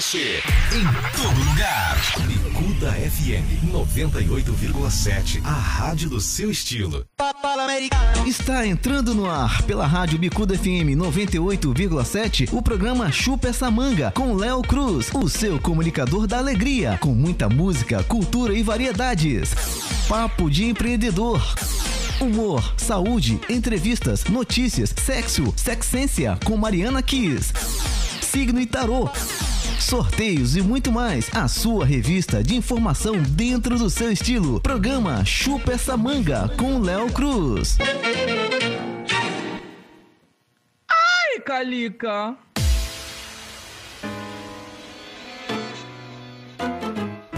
você em todo lugar. Bicuda FM 98,7. A rádio do seu estilo. Está entrando no ar pela rádio Bicuda FM 98,7 o programa Chupa essa manga com Léo Cruz, o seu comunicador da alegria, com muita música, cultura e variedades. Papo de empreendedor. Humor, saúde, entrevistas, notícias, sexo, sexência com Mariana Kiss. Signo e tarô. Sorteios e muito mais. A sua revista de informação dentro do seu estilo. Programa Chupa essa manga com Léo Cruz. Ai, Calica.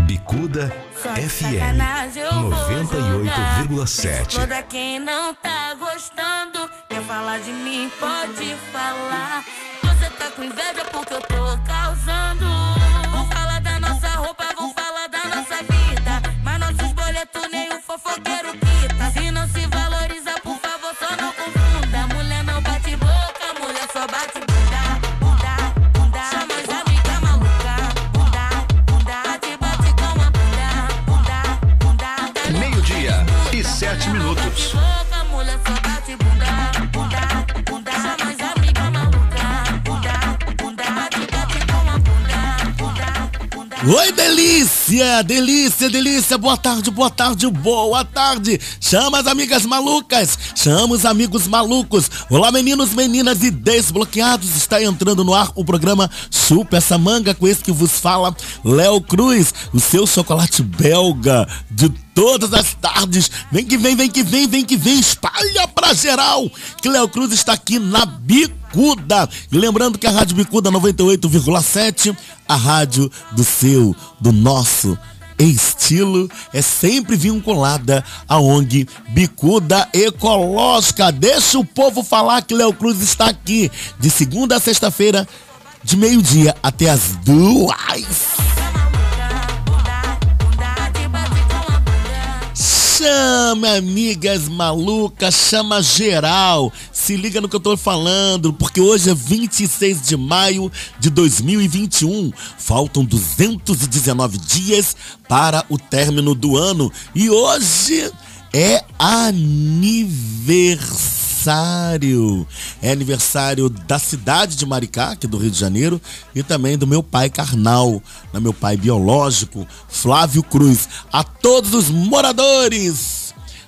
Bicuda FM 98,7. Toda quem não tá gostando, quer falar de mim, pode falar. Tá com inveja porque eu tô causando. Vão falar da nossa roupa, vão falar da nossa vida. Mas nossos boletos nem o fofoqueiro Oi, delícia, delícia, delícia. Boa tarde, boa tarde, boa tarde. Chama as amigas malucas, chama os amigos malucos. Olá, meninos, meninas e desbloqueados. Está entrando no ar o programa Chupa essa manga com esse que vos fala, Léo Cruz, o seu chocolate belga de todas as tardes. Vem que vem, vem que vem, vem que vem. Espalha pra geral que Léo Cruz está aqui na Bicuda. Lembrando que a Rádio Bicuda 98,7, a rádio do seu, do nosso estilo é sempre vinculada à ONG Bicuda Ecológica. Deixa o povo falar que Léo Cruz está aqui de segunda a sexta-feira, de meio-dia até as duas. Chama amigas malucas, chama geral. Se liga no que eu tô falando, porque hoje é 26 de maio de 2021. Faltam 219 dias para o término do ano e hoje é aniversário. É aniversário da cidade de Maricá, aqui do Rio de Janeiro, e também do meu pai carnal, né, meu pai biológico, Flávio Cruz. A todos os moradores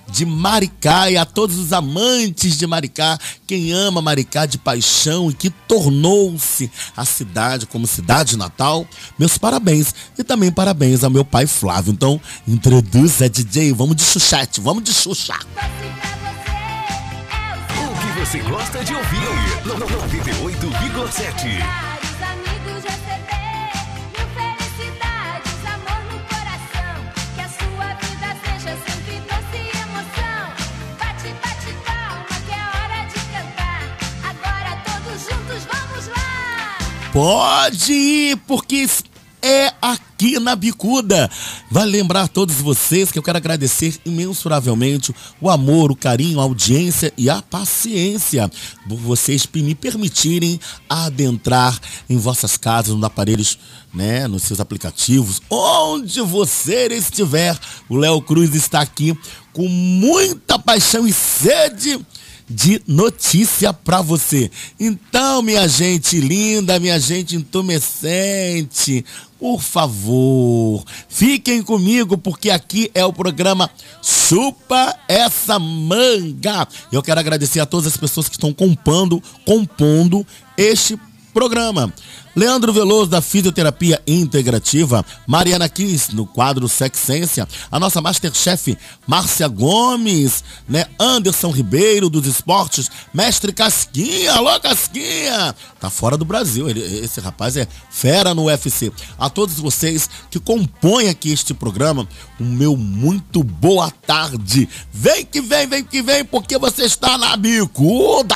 de Maricá e a todos os amantes de Maricá, quem ama Maricá de paixão e que tornou-se a cidade como cidade natal, meus parabéns e também parabéns ao meu pai Flávio. Então, introduza DJ, vamos de chuchete, vamos de xuxa. Você gosta de ouvir? 98,7. Vários amigos receber mil felicidades, amor no coração. Que a sua vida seja sempre doce e emoção. Bate, bate palma, que é hora de cantar. Agora todos juntos vamos lá. Pode ir, porque é aqui na Bicuda. Vai lembrar todos vocês que eu quero agradecer imensuravelmente o amor, o carinho, a audiência e a paciência por vocês me permitirem adentrar em vossas casas, nos aparelhos, né, nos seus aplicativos, onde você estiver. O Léo Cruz está aqui com muita paixão e sede de notícia pra você. Então, minha gente linda, minha gente entumescente, por favor, fiquem comigo porque aqui é o programa Chupa essa manga. Eu quero agradecer a todas as pessoas que estão compondo, compondo este programa. Leandro Veloso, da Fisioterapia Integrativa, Mariana Kiss, no quadro Sexência, a nossa Masterchef Márcia Gomes, né? Anderson Ribeiro, dos esportes, Mestre Casquinha, alô Casquinha! Tá fora do Brasil, ele- esse rapaz é fera no UFC. A todos vocês que compõem aqui este programa, o meu muito boa tarde. Vem que vem, vem que vem, porque você está na bicuda!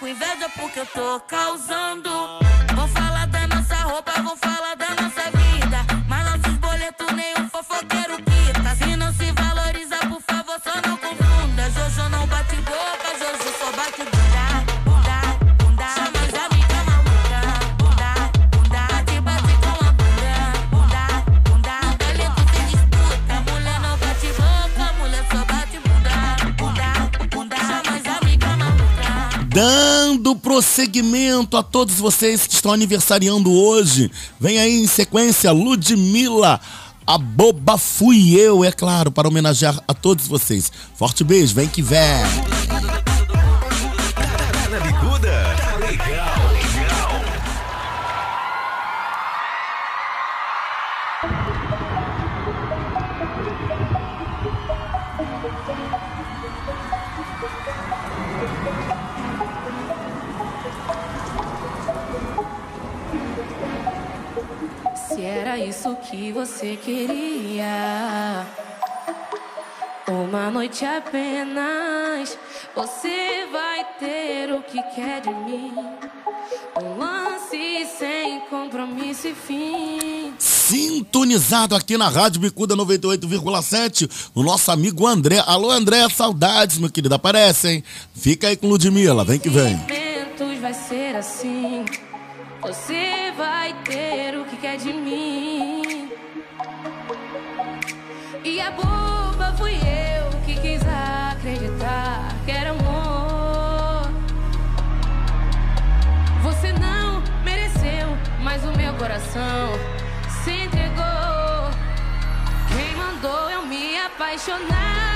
com inveja porque eu tô causando. Vão falar da nossa roupa, vão falar da nossa vida. Mas nossos boletos nenhum fofoqueiro Dando prosseguimento a todos vocês que estão aniversariando hoje. Vem aí em sequência Ludmilla. A boba fui eu, é claro, para homenagear a todos vocês. Forte beijo, vem que vem. Isso que você queria, uma noite apenas, você vai ter o que quer de mim. Um lance sem compromisso e fim. Sintonizado aqui na Rádio Bicuda 98,7, o nosso amigo André. Alô, André, saudades, meu querido. Aparece, hein? Fica aí com Ludmilla, vem que vem. Vai ser assim. Você vai ter coração se entregou. Quem mandou eu me apaixonar?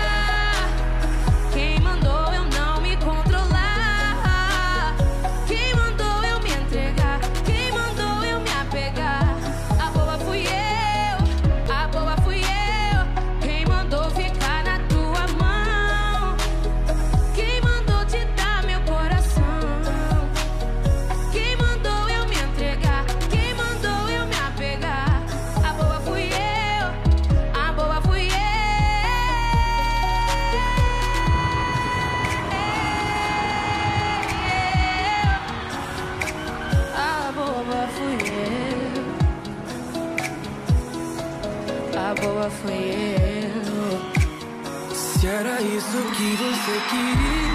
Fui eu. Se era isso que você queria,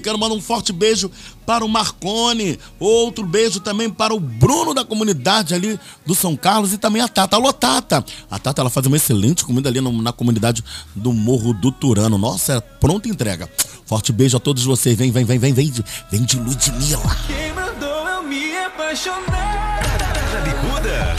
Quero mandar um forte beijo para o Marcone. Outro beijo também para o Bruno da comunidade ali do São Carlos e também a Tata. Alô, Tata. A Tata ela faz uma excelente comida ali no- na comunidade do Morro do Turano. Nossa, é pronta entrega. Forte beijo a todos vocês. Vem, vem, vem, vem, vem. de- Vem de Ludmilla. Quem mandou eu me apaixonar? Na bicuda?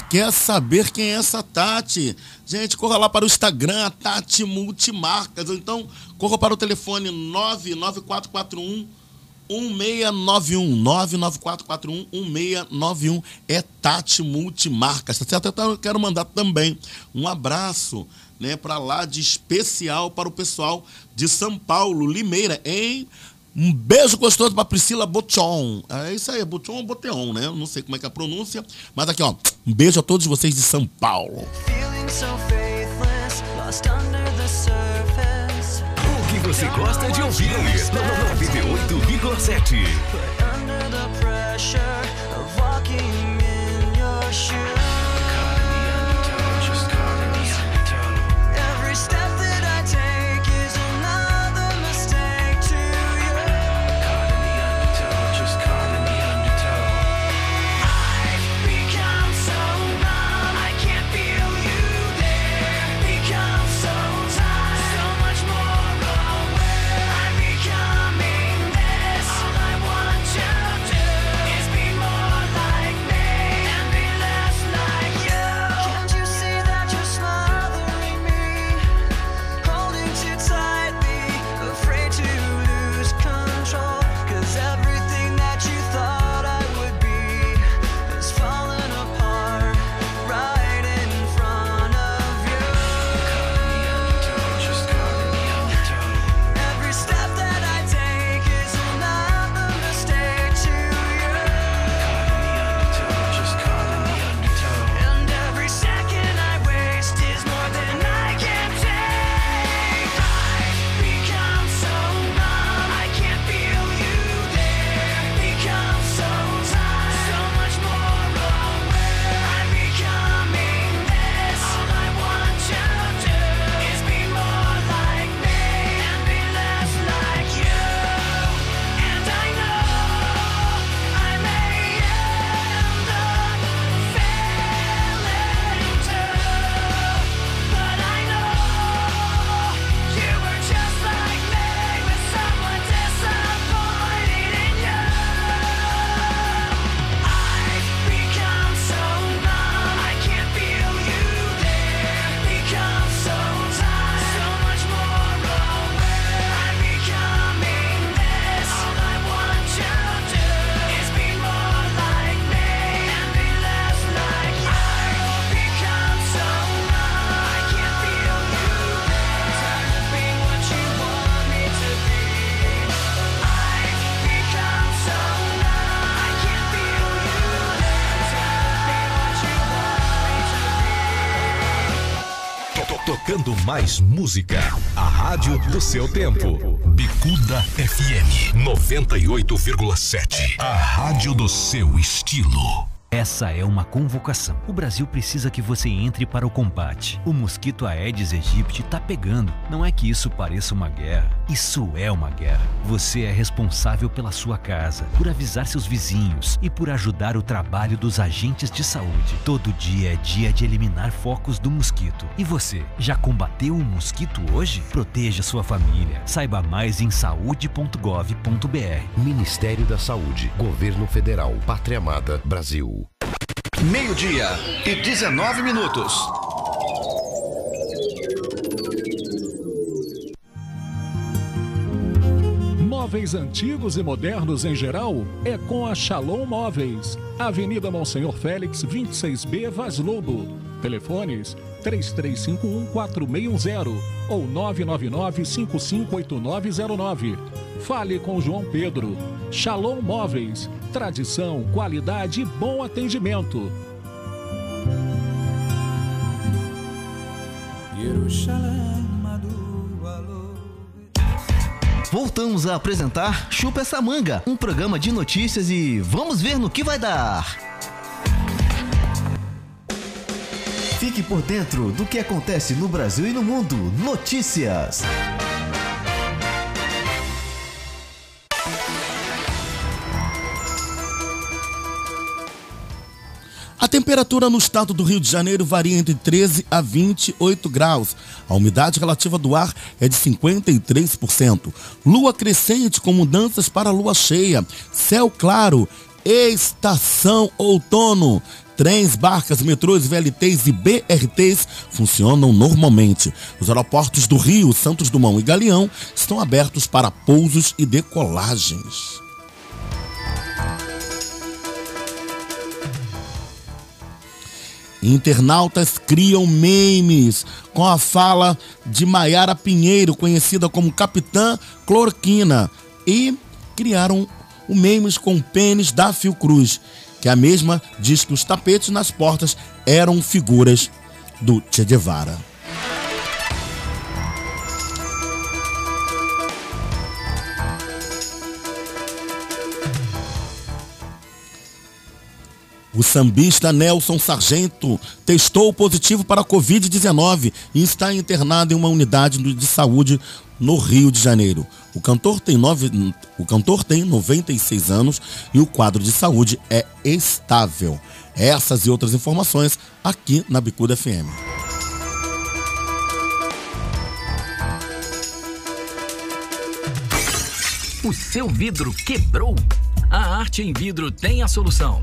Quer saber quem é essa Tati. Gente, corra lá para o Instagram, Tati Multimarcas. Ou então, corra para o telefone 99441 1691 99441 1691 é Tati Multimarcas, tá certo? Então, eu quero mandar também um abraço, né, para lá de especial para o pessoal de São Paulo, Limeira, em um beijo gostoso para Priscila Botion. É isso aí, Botion ou Boteon, né? Eu não sei como é que é a pronúncia, mas aqui, ó, um beijo a todos vocês de São Paulo. Feeling so faithless, lost under the surface. O que você gosta de ouvir? 98,7. Mais música. A rádio do seu tempo. Bicuda FM 98,7. A rádio do seu estilo. Essa é uma convocação. O Brasil precisa que você entre para o combate. O mosquito Aedes aegypti tá pegando. Não é que isso pareça uma guerra. Isso é uma guerra. Você é responsável pela sua casa, por avisar seus vizinhos e por ajudar o trabalho dos agentes de saúde. Todo dia é dia de eliminar focos do mosquito. E você, já combateu o mosquito hoje? Proteja sua família. Saiba mais em saúde.gov.br. Ministério da Saúde, Governo Federal, Pátria Amada, Brasil. Meio-dia e 19 minutos. Móveis antigos e modernos em geral é com a Shalom Móveis. Avenida Monsenhor Félix, 26B, Vaz Lobo. Telefones 3351-4610 ou 999-558909. Fale com João Pedro. Shalom Móveis. Tradição, qualidade e bom atendimento. Voltamos a apresentar Chupa essa manga, um programa de notícias e vamos ver no que vai dar. Fique por dentro do que acontece no Brasil e no mundo. Notícias. A temperatura no estado do Rio de Janeiro varia entre 13 a 28 graus. A umidade relativa do ar é de 53%. Lua crescente com mudanças para lua cheia. Céu claro Estação Outono. Trens, barcas, metrôs, VLTs e BRTs funcionam normalmente. Os aeroportos do Rio, Santos Dumont e Galeão estão abertos para pousos e decolagens. Internautas criam memes com a fala de Maiara Pinheiro, conhecida como Capitã Clorquina, e criaram o memes com o pênis da Fiocruz, que a mesma diz que os tapetes nas portas eram figuras do Che Guevara. O sambista Nelson Sargento testou positivo para a Covid-19 e está internado em uma unidade de saúde no Rio de Janeiro. O cantor, tem nove, o cantor tem 96 anos e o quadro de saúde é estável. Essas e outras informações aqui na Bicuda FM. O seu vidro quebrou? A Arte em Vidro tem a solução.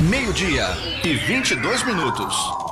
Meio-dia e 22 minutos.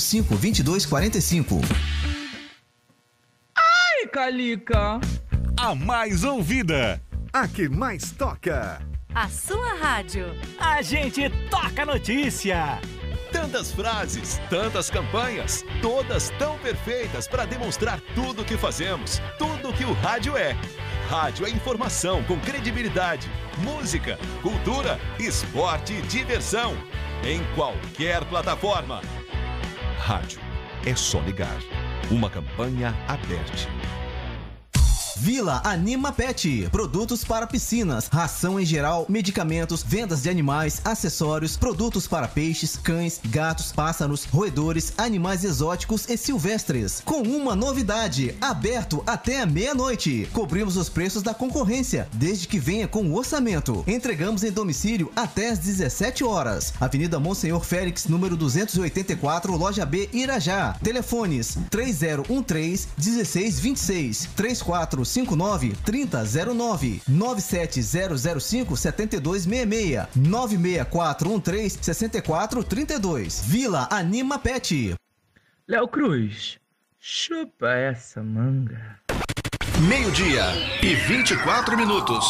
2245. Ai, Calica. A mais ouvida. A que mais toca. A sua rádio. A gente toca notícia. Tantas frases, tantas campanhas, todas tão perfeitas para demonstrar tudo o que fazemos, tudo o que o rádio é. Rádio é informação com credibilidade, música, cultura, esporte e diversão. Em qualquer plataforma. Rádio. É só ligar. Uma campanha aberta. Vila Anima Pet. Produtos para piscinas, ração em geral, medicamentos, vendas de animais, acessórios, produtos para peixes, cães, gatos, pássaros, roedores, animais exóticos e silvestres. Com uma novidade: aberto até meia-noite. Cobrimos os preços da concorrência, desde que venha com o orçamento. Entregamos em domicílio até às 17 horas. Avenida Monsenhor Félix, número 284, loja B, Irajá. Telefones 3013 1626 34 59 3009 97005 7266 96413 6432 Vila Anima Pet. Léo Cruz, chupa essa manga. Meio-dia e 24 minutos.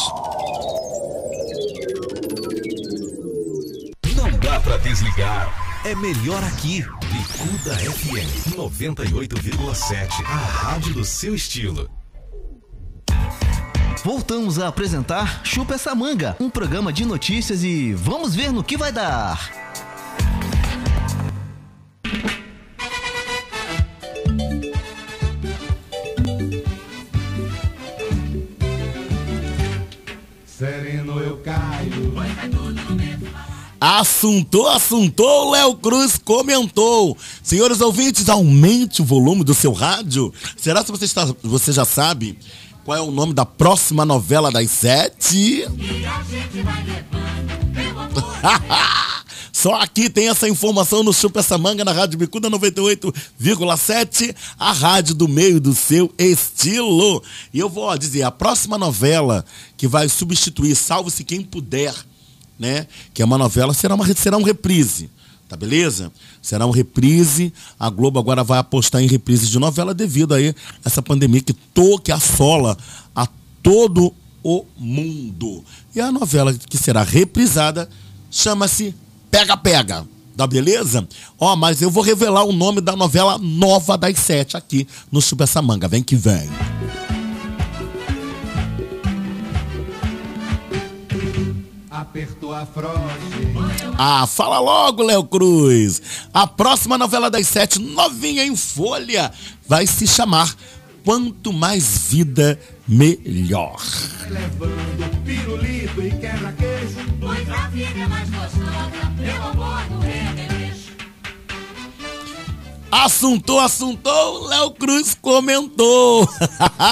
Não dá pra desligar. É melhor aqui. Bicuda FM 98,7. A rádio do seu estilo. Voltamos a apresentar Chupa essa manga, um programa de notícias e vamos ver no que vai dar. Sereno eu caio. Assuntou, assuntou, Léo Cruz comentou. Senhores ouvintes, aumente o volume do seu rádio. Será que você, está, você já sabe qual é o nome da próxima novela das sete? Só aqui tem essa informação no Chupa Essa Manga na Rádio Bicuda 98,7, a rádio do meio do seu estilo. E eu vou dizer, a próxima novela que vai substituir Salve-se Quem Puder, né? Que é uma novela, será, uma, será um reprise. Tá beleza? Será um reprise. A Globo agora vai apostar em reprise de novela devido aí a essa pandemia que toque assola a todo o mundo. E a novela que será reprisada chama-se Pega Pega. Tá beleza? Ó, mas eu vou revelar o nome da novela nova das sete aqui no super Samanga Manga. Vem que vem. apertou a froge. Ah, fala logo, Léo Cruz. A próxima novela das sete, novinha em folha, vai se chamar Quanto Mais Vida, Melhor. Levando pirulito e quebra-queixo, pois a vida é mais gostosa, meu amor do. Assuntou, assuntou, Léo Cruz comentou.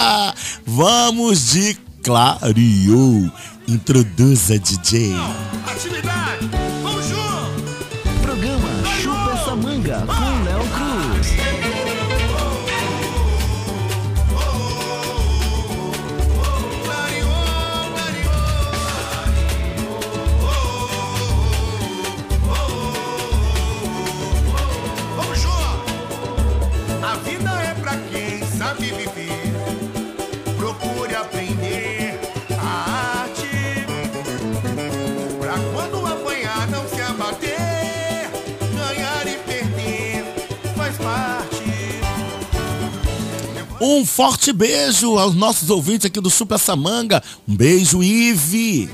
Vamos de clareou. Introduza DJ. Atividade! Vamos junto! Programa Chupa essa manga Um forte beijo aos nossos ouvintes aqui do Super Samanga. Um beijo, Ive.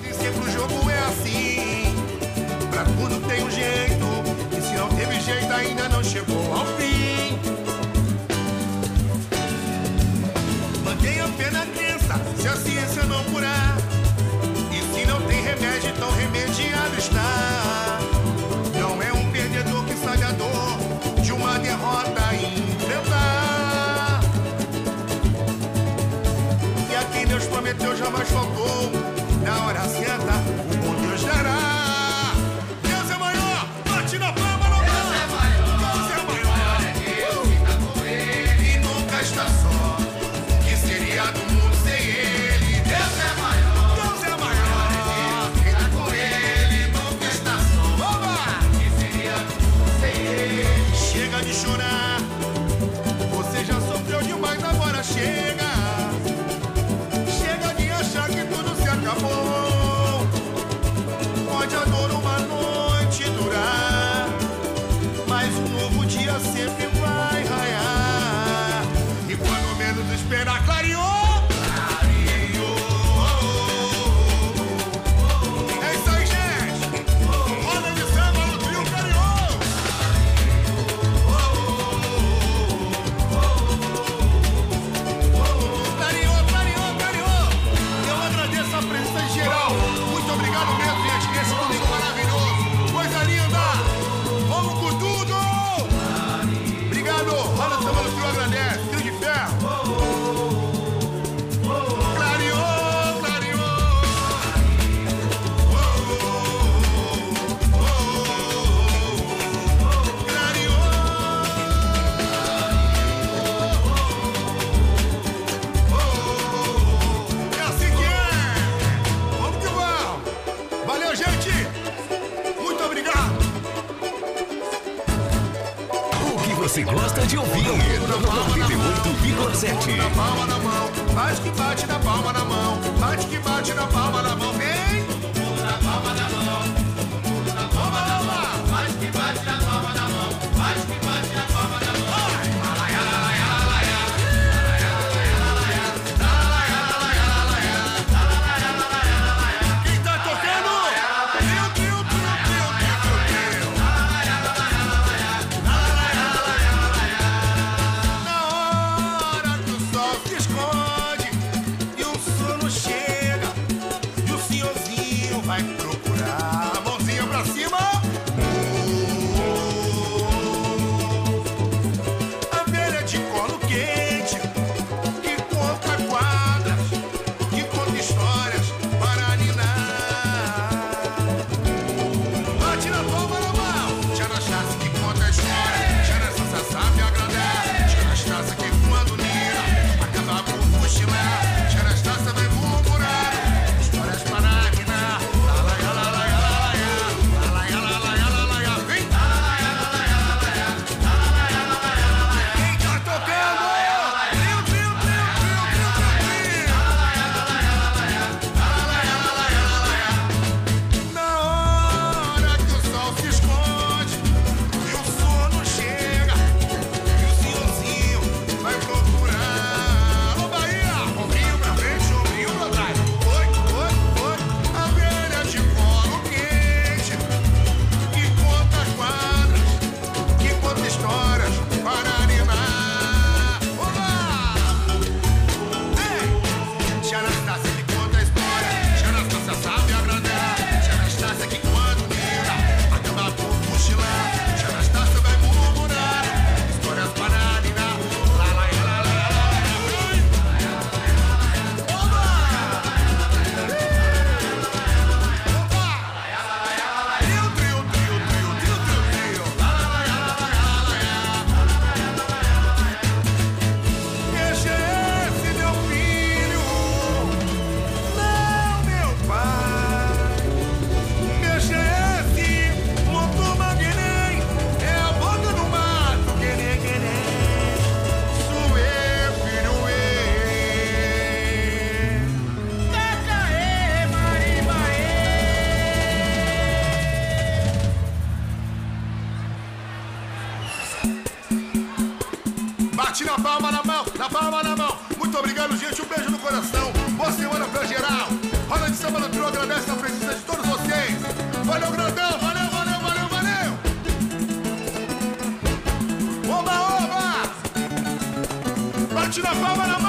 Bate na palma na mão.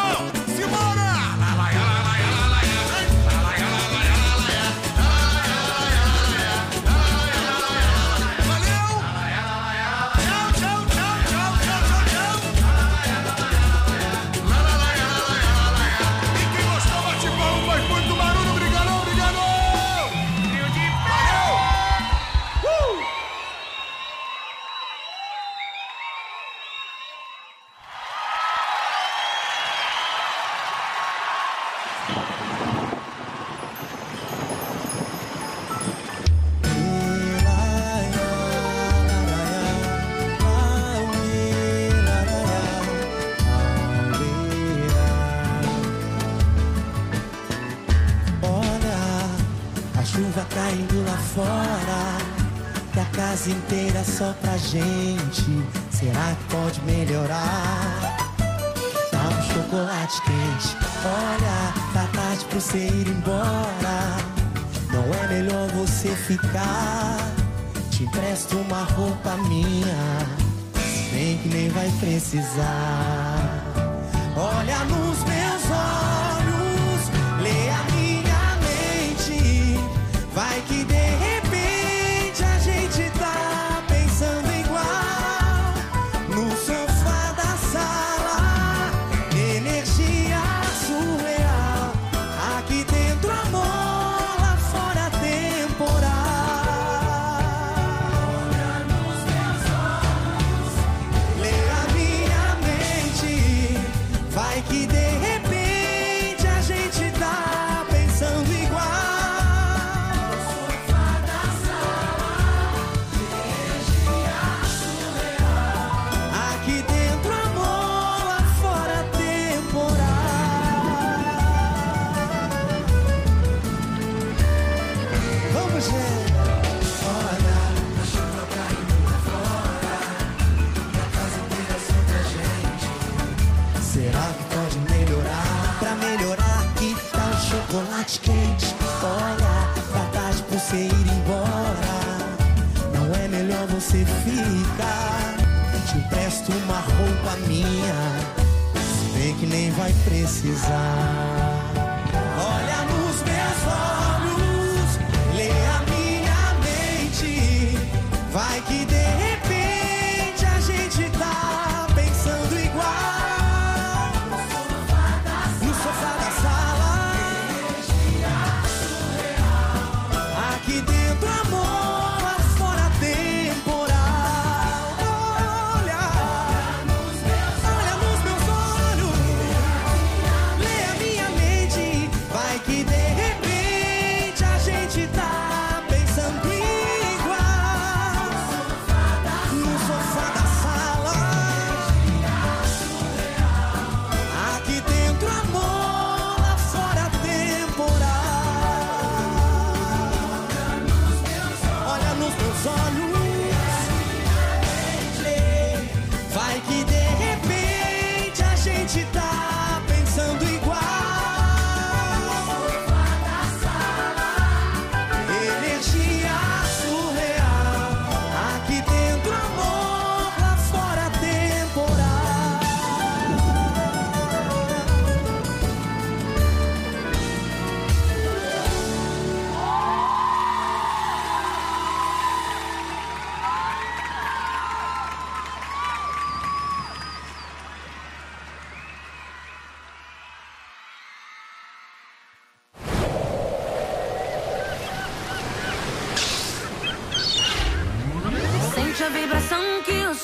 precisar.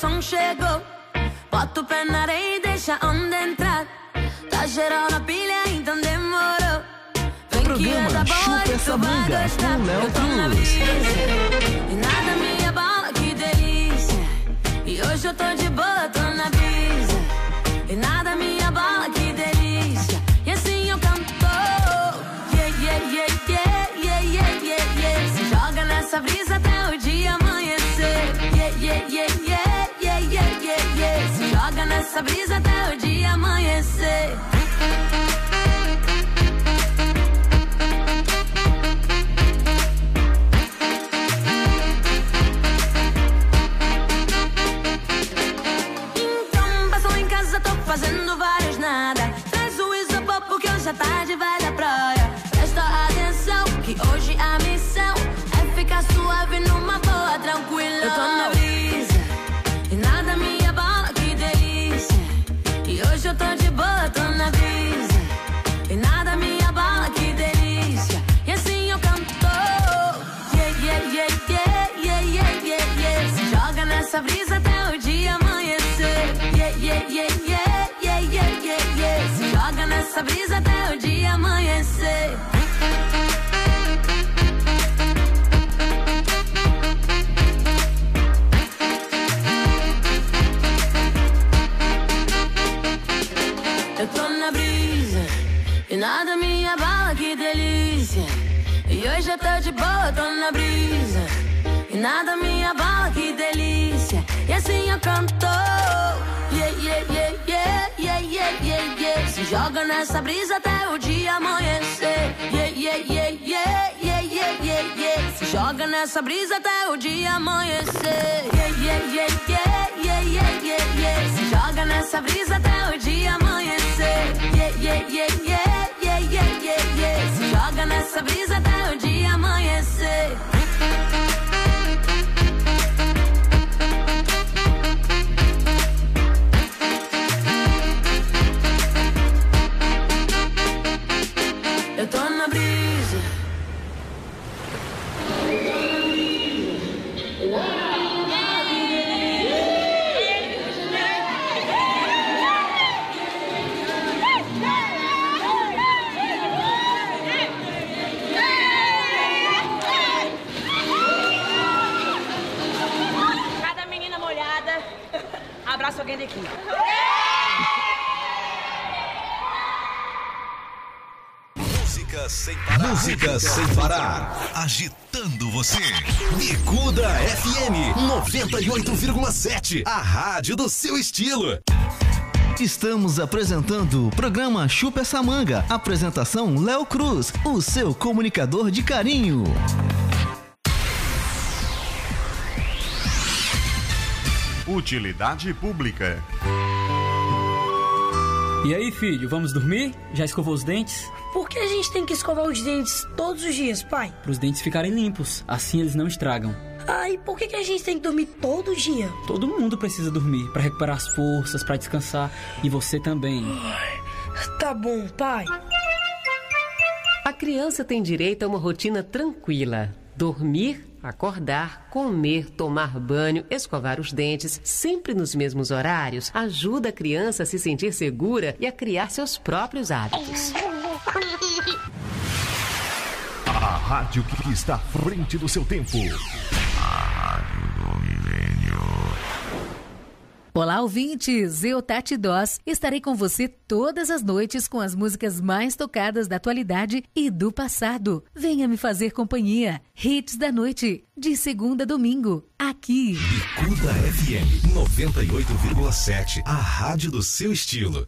som chegou. Bota o pé na areia e deixa onde entrar. Tá geral na pilha, então demorou. Vem Programa que é da boa Chupa essa manga com Léo Cruz. E nada me abala, que delícia. E hoje eu tô de boa, tô na brisa. E nada me abala, que nessa brisa até o dia amanhecer. Nessa brisa até o dia amanhecer. Yeah, yeah, yeah, yeah, yeah, yeah, yeah. Se joga nessa brisa até o dia amanhecer. Eu tô na brisa e nada me abala, que delícia. E hoje eu tô de boa, tô na brisa nada me abala, que delícia. E assim eu canto. Yeah, yeah, yeah, yeah, yeah, yeah, yeah, yeah. Se joga nessa brisa até o dia amanhecer. Yeah, yeah, yeah, yeah, yeah, yeah, yeah, yeah. Se joga nessa brisa até o dia amanhecer. Yeah, yeah, yeah, yeah, yeah, yeah, yeah, yeah. Se joga nessa brisa até o dia amanhecer. Yeah, yeah, yeah, yeah, yeah, yeah, yeah, yeah. Se joga nessa brisa até o dia amanhecer. Agitando você. Bicuda FM 98,7. A rádio do seu estilo. Estamos apresentando o programa Chupa essa manga. Apresentação Léo Cruz, o seu comunicador de carinho. Utilidade pública. E aí, filho, vamos dormir? Já escovou os dentes? Por que a gente tem que escovar os dentes todos os dias, pai? Para os dentes ficarem limpos, assim eles não estragam. Ah, e por que, que a gente tem que dormir todo dia? Todo mundo precisa dormir para recuperar as forças, para descansar, e você também. Tá bom, pai. A criança tem direito a uma rotina tranquila. Dormir, acordar, comer, tomar banho, escovar os dentes, sempre nos mesmos horários, ajuda a criança a se sentir segura e a criar seus próprios hábitos. Rádio que está à frente do seu tempo. Olá, ouvintes! Eu, Tati Doss, estarei com você todas as noites com as músicas mais tocadas da atualidade e do passado. Venha me fazer companhia. Hits da noite, de segunda a domingo, aqui. Bicuda FM 98,7. A rádio do seu estilo.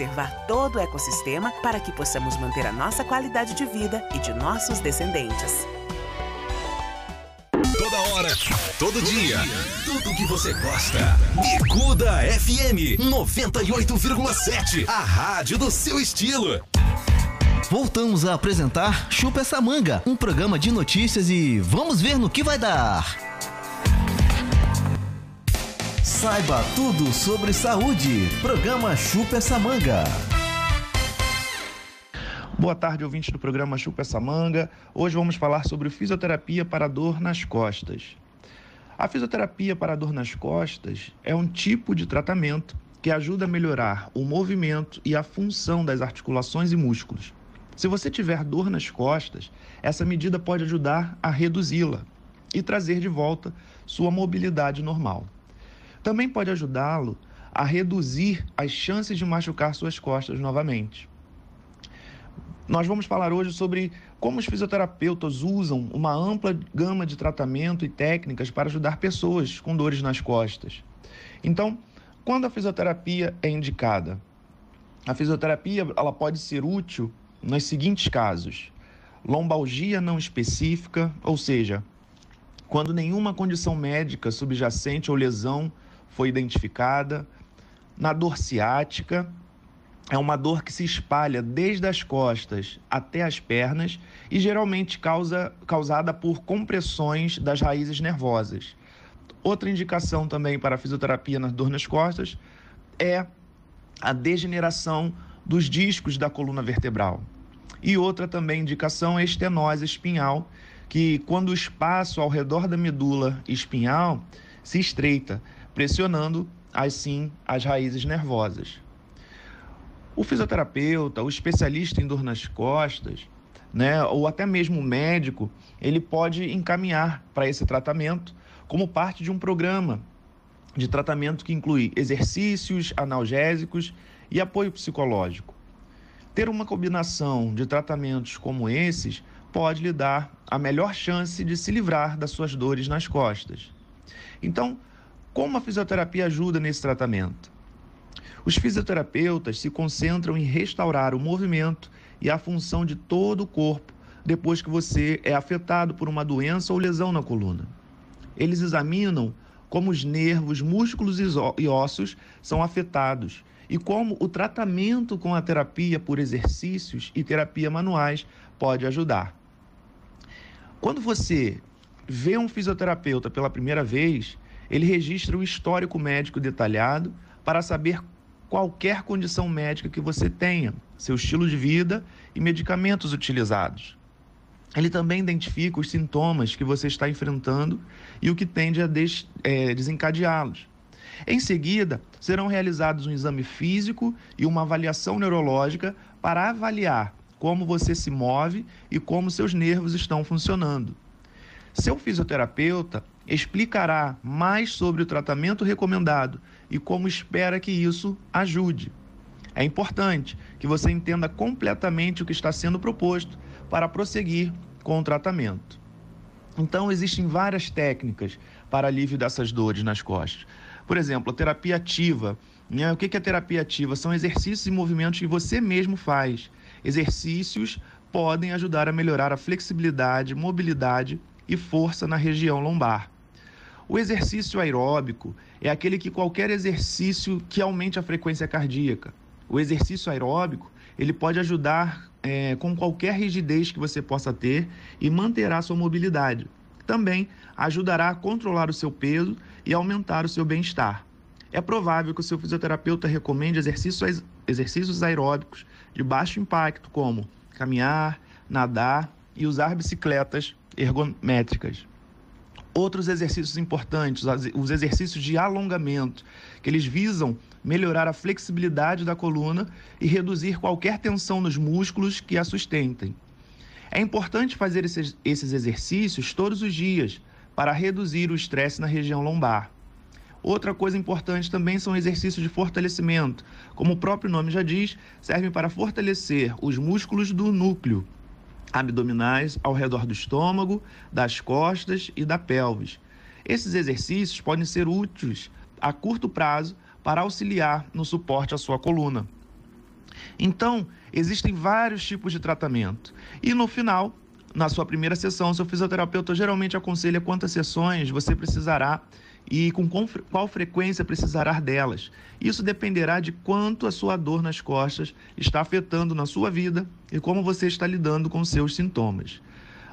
todo o ecossistema para que possamos manter a nossa qualidade de vida e de nossos descendentes. Toda hora, todo dia, tudo que você gosta. Bicuda FM 98,7. A rádio do seu estilo. Voltamos a apresentar Chupa essa manga, um programa de notícias e vamos ver no que vai dar. Saiba tudo sobre saúde. Programa Chupa essa manga. Boa tarde, ouvintes do programa Chupa essa manga. Hoje vamos falar sobre fisioterapia para dor nas costas. A fisioterapia para dor nas costas é um tipo de tratamento que ajuda a melhorar o movimento e a função das articulações e músculos. Se você tiver dor nas costas, essa medida pode ajudar a reduzi-la e trazer de volta sua mobilidade normal. Também pode ajudá-lo a reduzir as chances de machucar suas costas novamente. Nós vamos falar hoje sobre como os fisioterapeutas usam uma ampla gama de tratamento e técnicas para ajudar pessoas com dores nas costas. Então, quando a fisioterapia é indicada? A fisioterapia ela pode ser útil nos seguintes casos: lombalgia não específica, ou seja, quando nenhuma condição médica subjacente ou lesão foi identificada, na dor ciática, é uma dor que se espalha desde as costas até as pernas e geralmente causa, causada por compressões das raízes nervosas. Outra indicação também para a fisioterapia na dor nas costas é a degeneração dos discos da coluna vertebral. E outra também indicação é a estenose espinhal, que quando o espaço ao redor da medula espinhal se estreita, pressionando assim as raízes nervosas. O fisioterapeuta, o especialista em dor nas costas, né, ou até mesmo o médico, ele pode encaminhar para esse tratamento como parte de um programa de tratamento que inclui exercícios analgésicos e apoio psicológico. Ter uma combinação de tratamentos como esses pode lhe dar a melhor chance de se livrar das suas dores nas costas. Então, como a fisioterapia ajuda nesse tratamento? Os fisioterapeutas se concentram em restaurar o movimento e a função de todo o corpo depois que você é afetado por uma doença ou lesão na coluna. Eles examinam como os nervos, músculos e ossos são afetados e como o tratamento com a terapia por exercícios e terapia manuais pode ajudar. Quando você vê um fisioterapeuta pela primeira vez, ele registra um histórico médico detalhado para saber qualquer condição médica que você tenha, seu estilo de vida e medicamentos utilizados. Ele também identifica os sintomas que você está enfrentando e o que tende a des, é, desencadeá-los. Em seguida, serão realizados um exame físico e uma avaliação neurológica para avaliar como você se move e como seus nervos estão funcionando. Seu fisioterapeuta explicará mais sobre o tratamento recomendado e como espera que isso ajude. É importante que você entenda completamente o que está sendo proposto para prosseguir com o tratamento. Então, existem várias técnicas para alívio dessas dores nas costas. Por exemplo, a terapia ativa. Né? O que é terapia ativa? São exercícios e movimentos que você mesmo faz. Exercícios podem ajudar a melhorar a flexibilidade, mobilidade e força na região lombar. O exercício aeróbico é aquele que qualquer exercício que aumente a frequência cardíaca. O exercício aeróbico ele pode ajudar é, com qualquer rigidez que você possa ter e manterá sua mobilidade. Também ajudará a controlar o seu peso e aumentar o seu bem-estar. É provável que o seu fisioterapeuta recomende exercícios, exercícios aeróbicos de baixo impacto, como caminhar, nadar e usar bicicletas ergométricas. Outros exercícios importantes, os exercícios de alongamento, que eles visam melhorar a flexibilidade da coluna e reduzir qualquer tensão nos músculos que a sustentem. É importante fazer esses, esses exercícios todos os dias para reduzir o estresse na região lombar. Outra coisa importante também são exercícios de fortalecimento. Como o próprio nome já diz, servem para fortalecer os músculos do núcleo abdominais ao redor do estômago, das costas e da pelvis. Esses exercícios podem ser úteis a curto prazo para auxiliar no suporte à sua coluna. Então, existem vários tipos de tratamento. E no final, na sua primeira sessão, seu fisioterapeuta geralmente aconselha quantas sessões você precisará e com qual frequência precisará delas. Isso dependerá de quanto a sua dor nas costas está afetando na sua vida e como você está lidando com seus sintomas.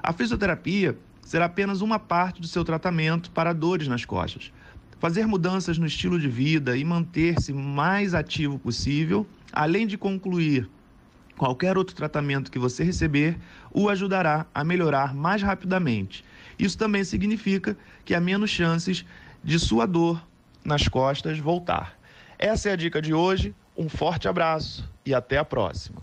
A fisioterapia será apenas uma parte do seu tratamento para dores nas costas. Fazer mudanças no estilo de vida e manter-se mais ativo possível, além de concluir Qualquer outro tratamento que você receber o ajudará a melhorar mais rapidamente. Isso também significa que há menos chances de sua dor nas costas voltar. Essa é a dica de hoje. Um forte abraço e até a próxima.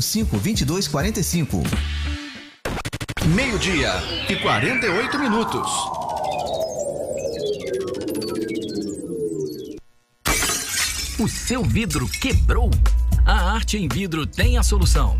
2245. Meio-dia e 48 minutos. O seu vidro quebrou? A Arte em Vidro tem a solução.